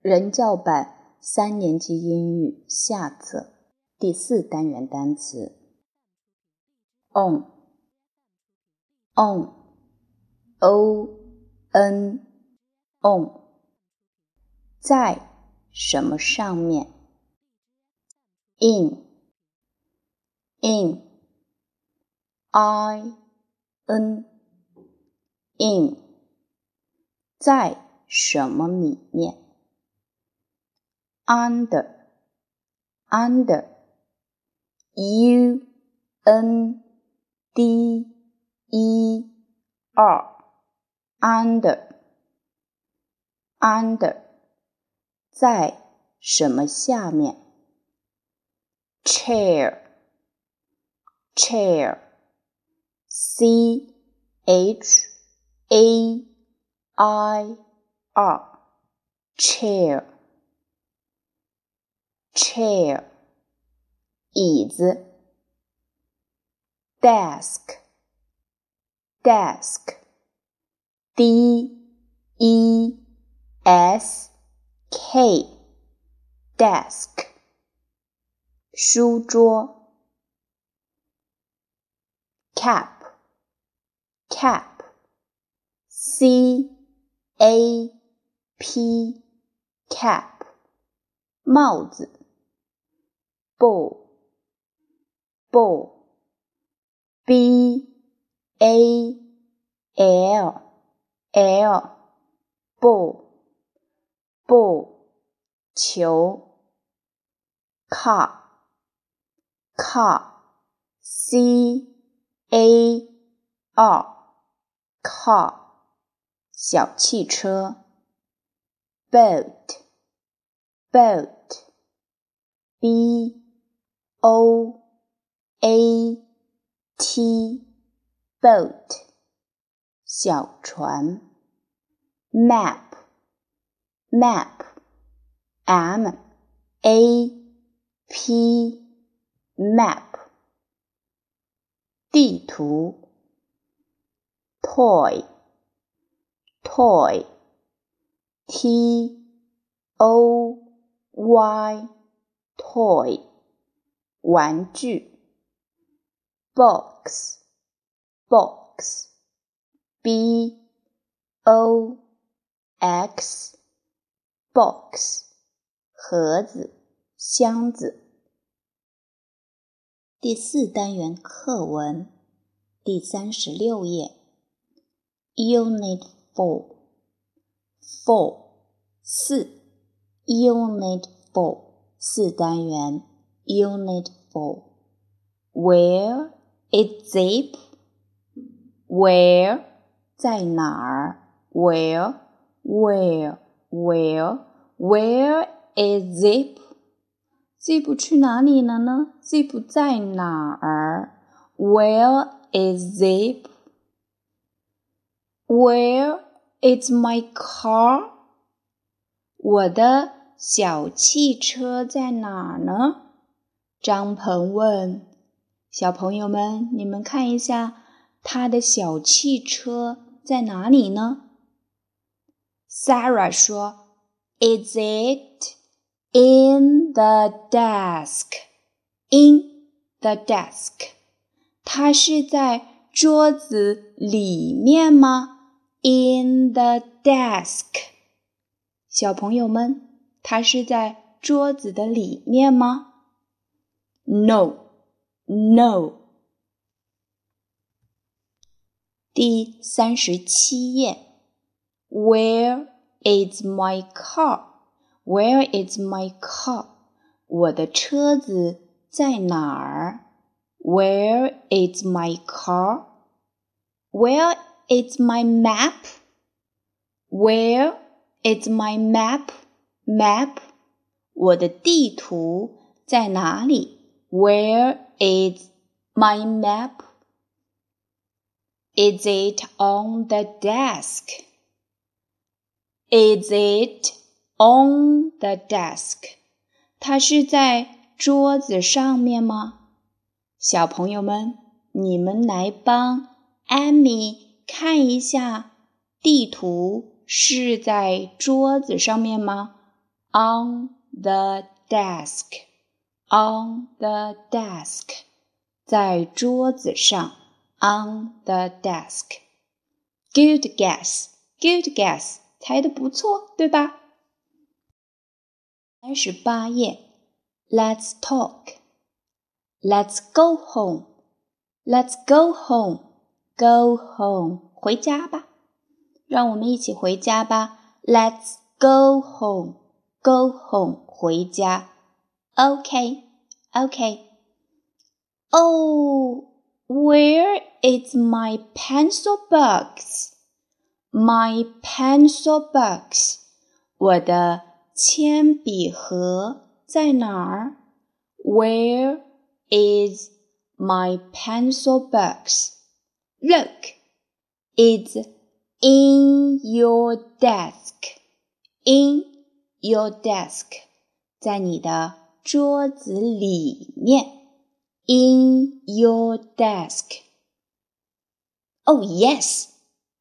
人教版三年级英语下册第四单元单词。On on o n on 在什么上面？In in i n in 在什么里面？under under u n d e r under under 在什么下面？chair chair c h a i r chair chair 椅子，desk desk d e s k desk 书桌，cap cap c a p cap 帽子。 bowl bowl b a l l bowl bowl 球 car car c a r car 小汽车 boat boat b O A T boat 小船，map map M A P map 地图，toy toy T O Y toy 玩具，box box b o x box 盒子箱子。第四单元课文第三十六页，Unit Four Four 四 Unit Four 四单元。Unit 4 Where is Zip? Where 在哪儿？Where Where Where Where is Zip? Zip 去哪里了呢？Zip 在哪儿？Where is Zip? Where is my car? 我的小汽车在哪儿呢？ 张鹏问：“小朋友们，你们看一下，他的小汽车在哪里呢？”Sarah 说：“Is it in the desk? In the desk？它是在桌子里面吗？In the desk？小朋友们，它是在桌子的里面吗？” No, no。第三十七页，Where is my car? Where is my car? 我的车子在哪儿？Where is my car? Where is my map? Where is my map? Map? 我的地图在哪里 ？where is my map? Is it on the desk? Is it on the desk? 它是在桌子上面吗？小朋友们，你们来帮艾米看一下，地图是在桌子上面吗？ on the desk, on the desk，在桌子上，on the desk。Good guess, good guess，猜的不错，对吧？三十八页，Let's talk, Let's go home, Let's go home, go home，回家吧，让我们一起回家吧。Let's go home。Go home，回家。 OK，OK。Oh, where is my pencil box? My pencil box，我的铅笔盒在哪儿？Where is my pencil box? Look, it's in your desk. In Your desk，在你的 桌子里面。In your desk。Oh yes，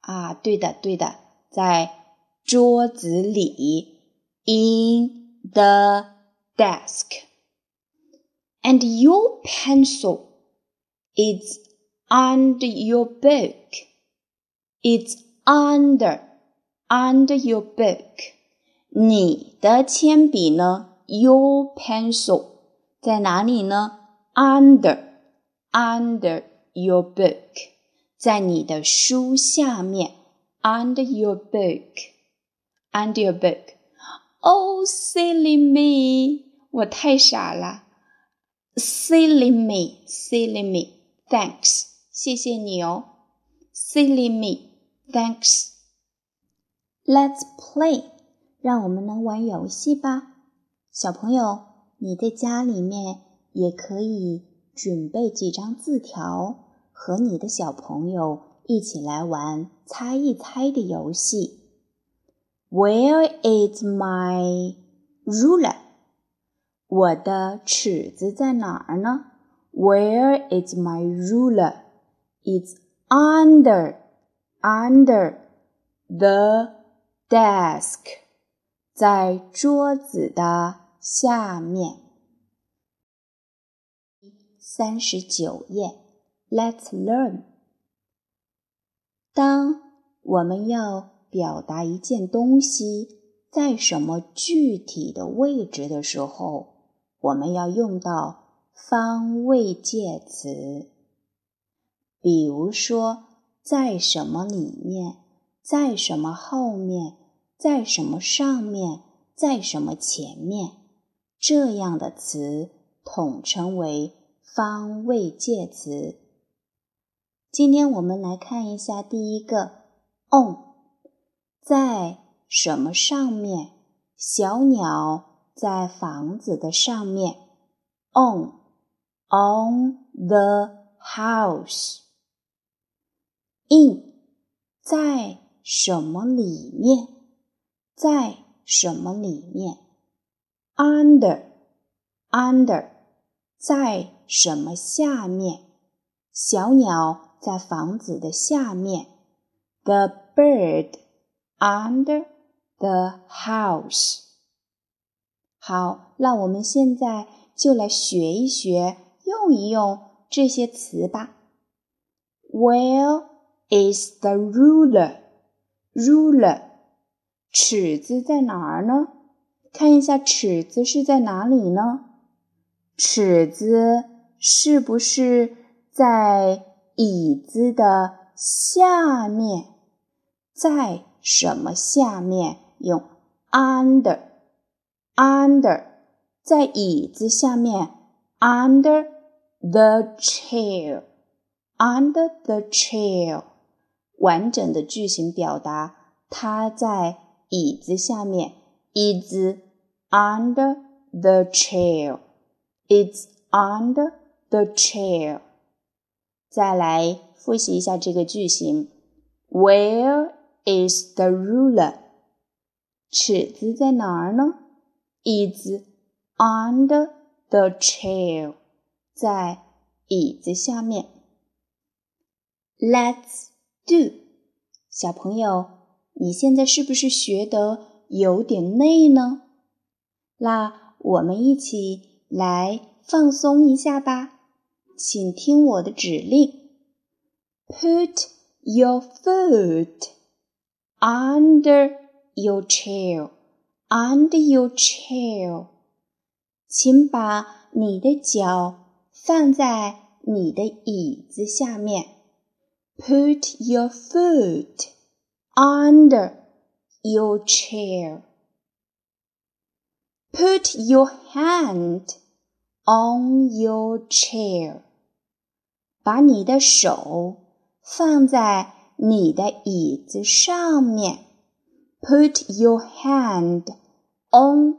啊，对的对的，在桌子里。In the desk。And your pencil is under your book. It's under under your book. 你的铅笔呢 ？Your pencil 在哪里呢？Under under your book，在你的书下面。Under your book under your book。Oh silly me，我太傻了。Silly me silly me thanks，谢谢你哦。Silly me thanks。Let's play。让我们来玩游戏吧， 小朋友，你在家里面也可以准备几张字条，和你的小朋友一起来玩猜一猜的游戏。Where is my ruler？我的尺子在哪儿呢？Where is my ruler？It's under under the desk. 在桌子的下面。三十九页，Let's learn。当我们要表达一件东西在什么具体的位置的时候，我们要用到方位介词。比如说，在什么里面，在什么后面。在什么上面，在什么前面，这样的词统称为方位介词。今天我们来看一下第一个，on，在什么上面？小鸟在房子的上面，on，on the house。in，在什么里面？在什么里面 ？Under，under，在什么下面？小鸟在房子的下面。The bird under the house。好，那我们现在就来学一学，用一用这些词吧。Where is the ruler？ruler。尺子在哪儿呢？ 看一下尺子是在哪里呢？尺子是不是在椅子的下面？在什么下面？用 under，under，在椅子下面，under the chair，under the chair，完整的句型表达，它在。椅子下面 ，is under the chair. It's under the chair. 再来复习一下这个句型：Where is the ruler？尺子在哪儿呢？Is under the chair，在椅子下面。Let's do，小朋友。你现在是不是学得 有点累呢？那我们一起来放松一下吧。请听我的指令：Put your foot under your chair, under your chair。请把你的脚放在你的椅子下面。Put your foot under your chair. Put your hand on your chair. 把你的手放在你的椅子上面。Put your hand on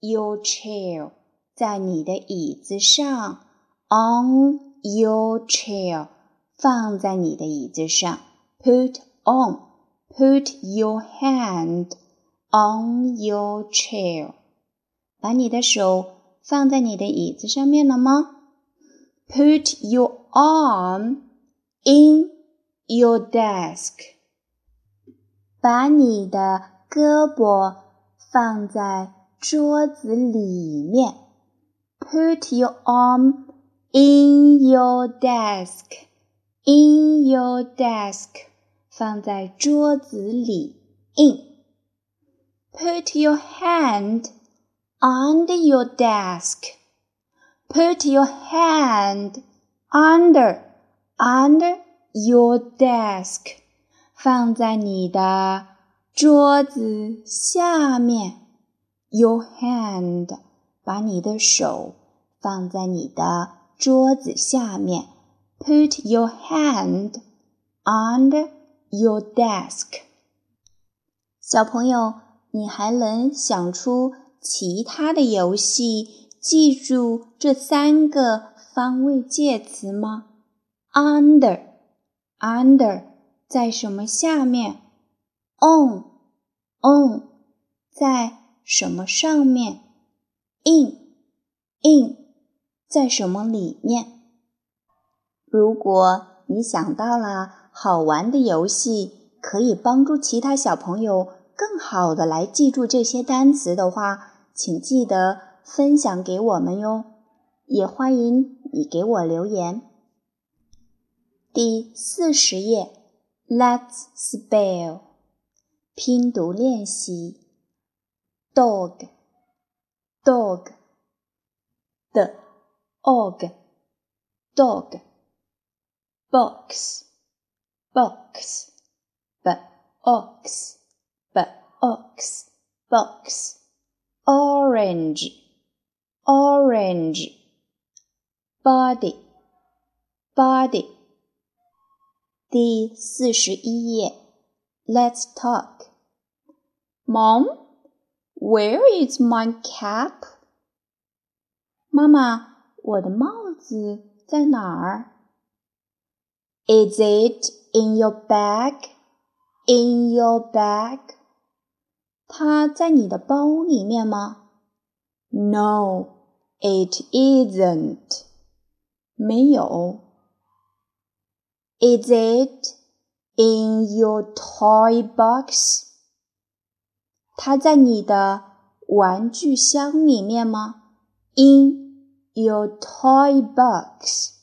your chair，在你的椅子上。On your chair，放在你的椅子上。Put on，put your hand on your chair，把你的手放在你的椅子上面了吗？Put your arm in your desk. 把你的胳膊放在桌子里面。Put your arm in your desk. In your desk. 放在桌子里。In. Put your hand under your desk. Put your hand under under your desk，放在你的桌子下面。Your hand，把你的手放在你的桌子下面。Put your hand under your desk。小朋友，你还能想出其他的游戏？记住这三个方位介词吗？Under，under 在什么下面？On，on 在什么上面？In，in 在什么里面？如果你想到了好玩的游戏，可以帮助其他小朋友更好的来记住这些单词的话，请记得。分享给我们哟，也欢迎你给我留言。第四十页，Let's spell 拼读练习，dog，dog，的，og，dog，box ：dog，dog 的 og，dog，box，box 的 ox，b ox，box，orange。orange body body 第四十一页 Let's talk Mom where is my cap 妈妈我的帽子在哪儿 Is it in your bag in your bag 它在你的包里面吗 No it isn't. 没有。Is it in your toy box? 它在你的玩具箱里面吗？In your toy box.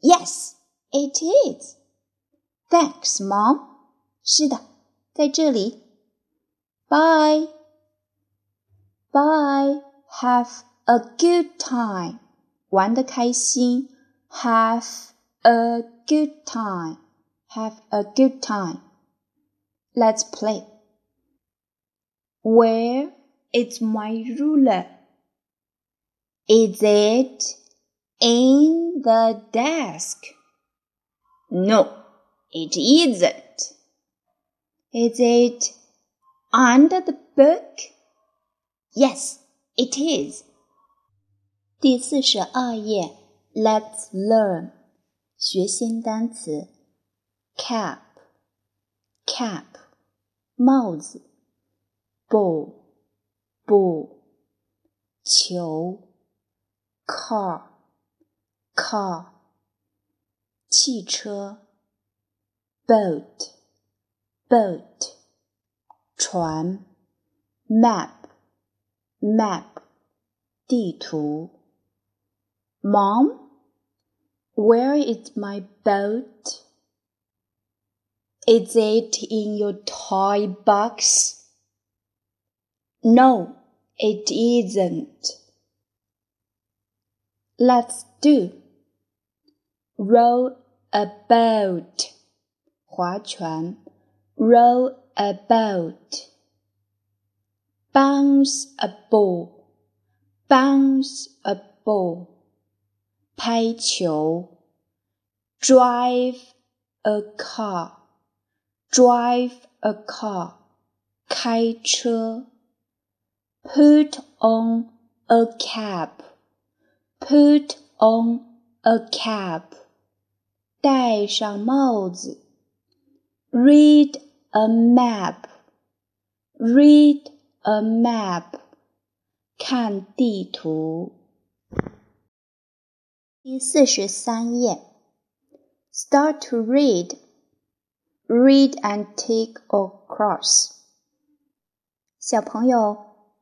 Yes, it is. Thanks, Mom. 是的，在这里。Bye. Bye. Have a good time，玩的开心。Have a good time. Have a good time. Let's play. Where is my ruler? Is it in the desk? No, it isn't. Is it under the book? Yes, it is. 第四十二页，Let's learn，学新单词，cap，cap，帽子，ball，ball，球，car，car， 汽车，boat，boat，船，map。 map 地图。Mom, where is my boat? Is it in your toy box? No, it isn't. Let's do. Row a boat. 划船。Row a boat. Bounce a ball. Bounce a ball. 拍球。Drive a car. Drive a car. 开车。Put on a cap. Put on a cap. 戴上帽子。Read a map. Read a map. 看地图。第四十三页。Start to read. Read and tick or cross. 小朋友，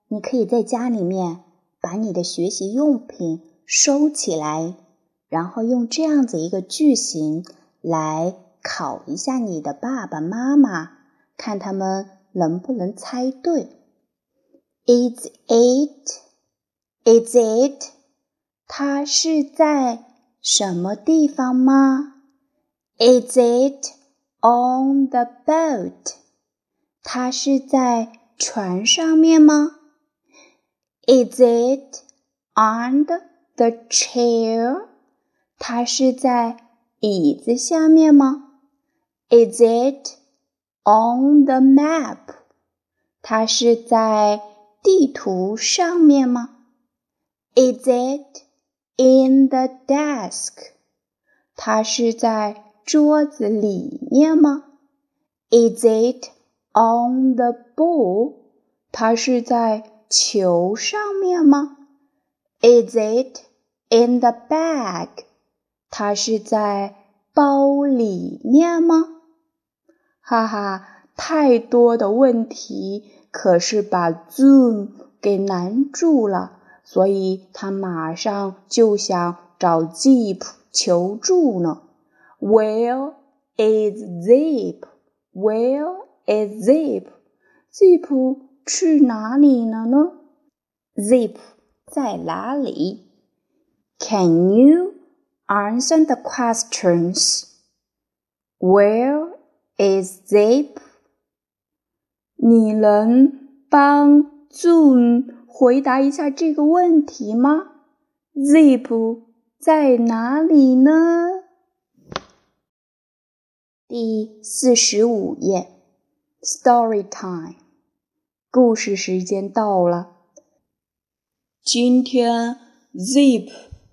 你可以在家里面把你的学习用品收起来， 然后用这样子一个句型来考一下你的爸爸妈妈，看他们能不能猜对。Is it? Is it? 它是在什么地方吗？Is it on the boat? 它是在船上面吗？Is it on the chair? 它是在椅子下面吗？Is it on the map? 它是在地图上面吗？Is it in the desk? 它是在桌子里面吗？Is it on the ball? 它是在球上面吗？Is it in the bag? 它是在包里面吗？哈哈，太多的问题，可是把 Zoom 给难住了，所以他马上就想找 Zip 求助呢。Where is Zip? Where is Zip? Zip 去哪里了呢？Zip 在哪里？Can you answer the questions? Where is Zip? 你能帮 Zoom 回答一下这个问题吗？Zip 在哪里呢？第四十五页，Story time，故事时间到了。今天 Zip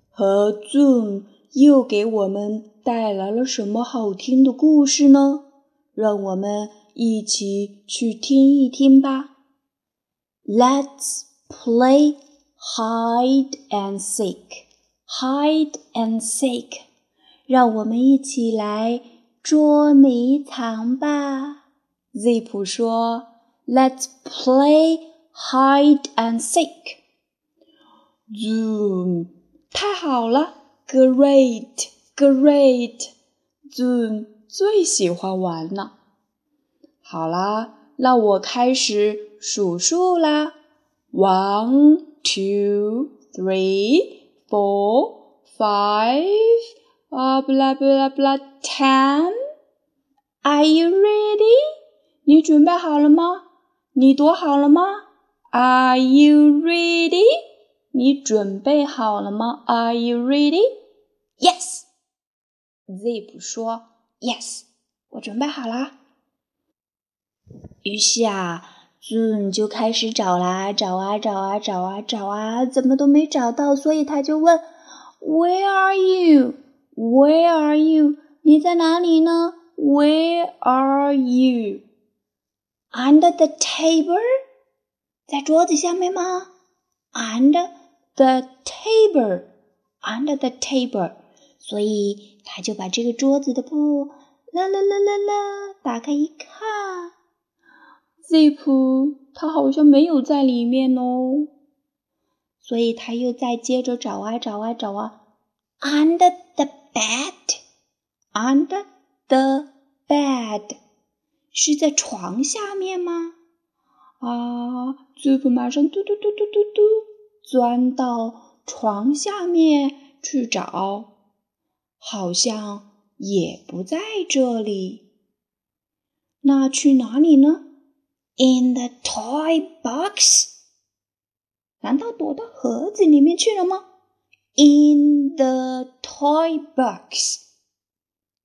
和 Zoom 又给我们带来了什么好听的故事呢？让我们一起去听一听吧。Let's play hide and seek. Hide and seek，让我们一起来。捉迷藏吧，Zip 说：“Let's play hide and seek。” Zoom，太好了 ，Great，Great，Zoom 最喜欢玩了。好啦，那我开始数数啦：One, two, three, four, five。啊，不啦不啦不啦，ten，Are you ready？你准备好了吗？你躲好了吗？Are you ready？你准备好了吗？Are you Yes，Zip 说：“Yes，我准备好啦。”于是啊，Zoom 就开始找啦，找啊找啊找啊找啊，怎么都没找到，所以他就问：“Where are you？” Where are you？你在哪里呢？Where are you? Under the table？在桌子下面吗？Under the table，under the table。所以他就把这个桌子的布啦啦啦啦啦打开一看，Zip 他好像没有在里面哦。所以他又再接着找啊找啊找啊，under the bed，under the bed，是在床下面吗？啊，zip 马上嘟嘟嘟嘟嘟嘟钻到床下面去找，好像也不在这里。那去哪里呢？In the toy box。难道躲到盒子里面去了吗？In the toy box。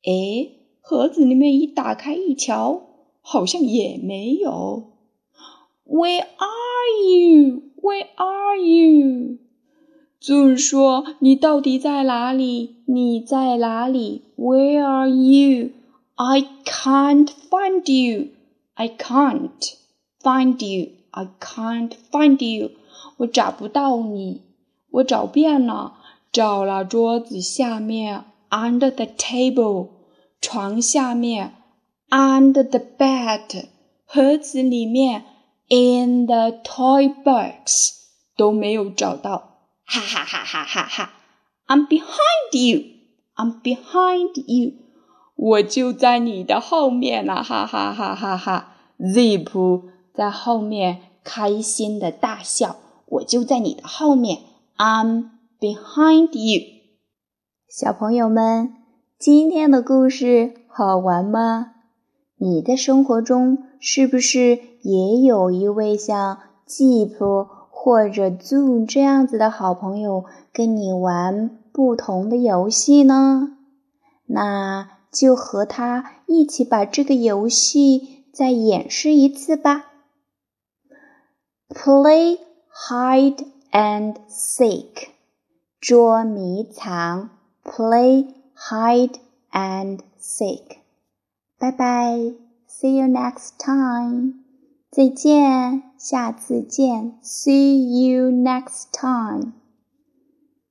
哎，盒子里面一打开一瞧，好像也没有。Where are you? Where are you? Zoom 说：“你到底在哪里？你在哪里？Where are you? I can't find you. I can't find you. I can't find you. 我找不到你。我找遍了，找了桌子下面，under the table，床下面，under the bed，盒子里面，in the toy box，都没有找到。”哈哈哈哈哈哈！I'm behind you，I'm behind you，我就在你的后面呢，哈哈哈哈哈！Zip 在后面开心的大笑。我就在你的后面，I'm behind you。小朋友们，今天的故事好玩吗？你的生活中是不是也有一位像 Jeep 或者 Zoo 这样子的好朋友，跟你玩不同的游戏呢？那就和他一起把这个游戏再演示一次吧。Play。hide and seek 捉迷藏 play hide and seek 拜拜 see you next time 再见下次见 see you next time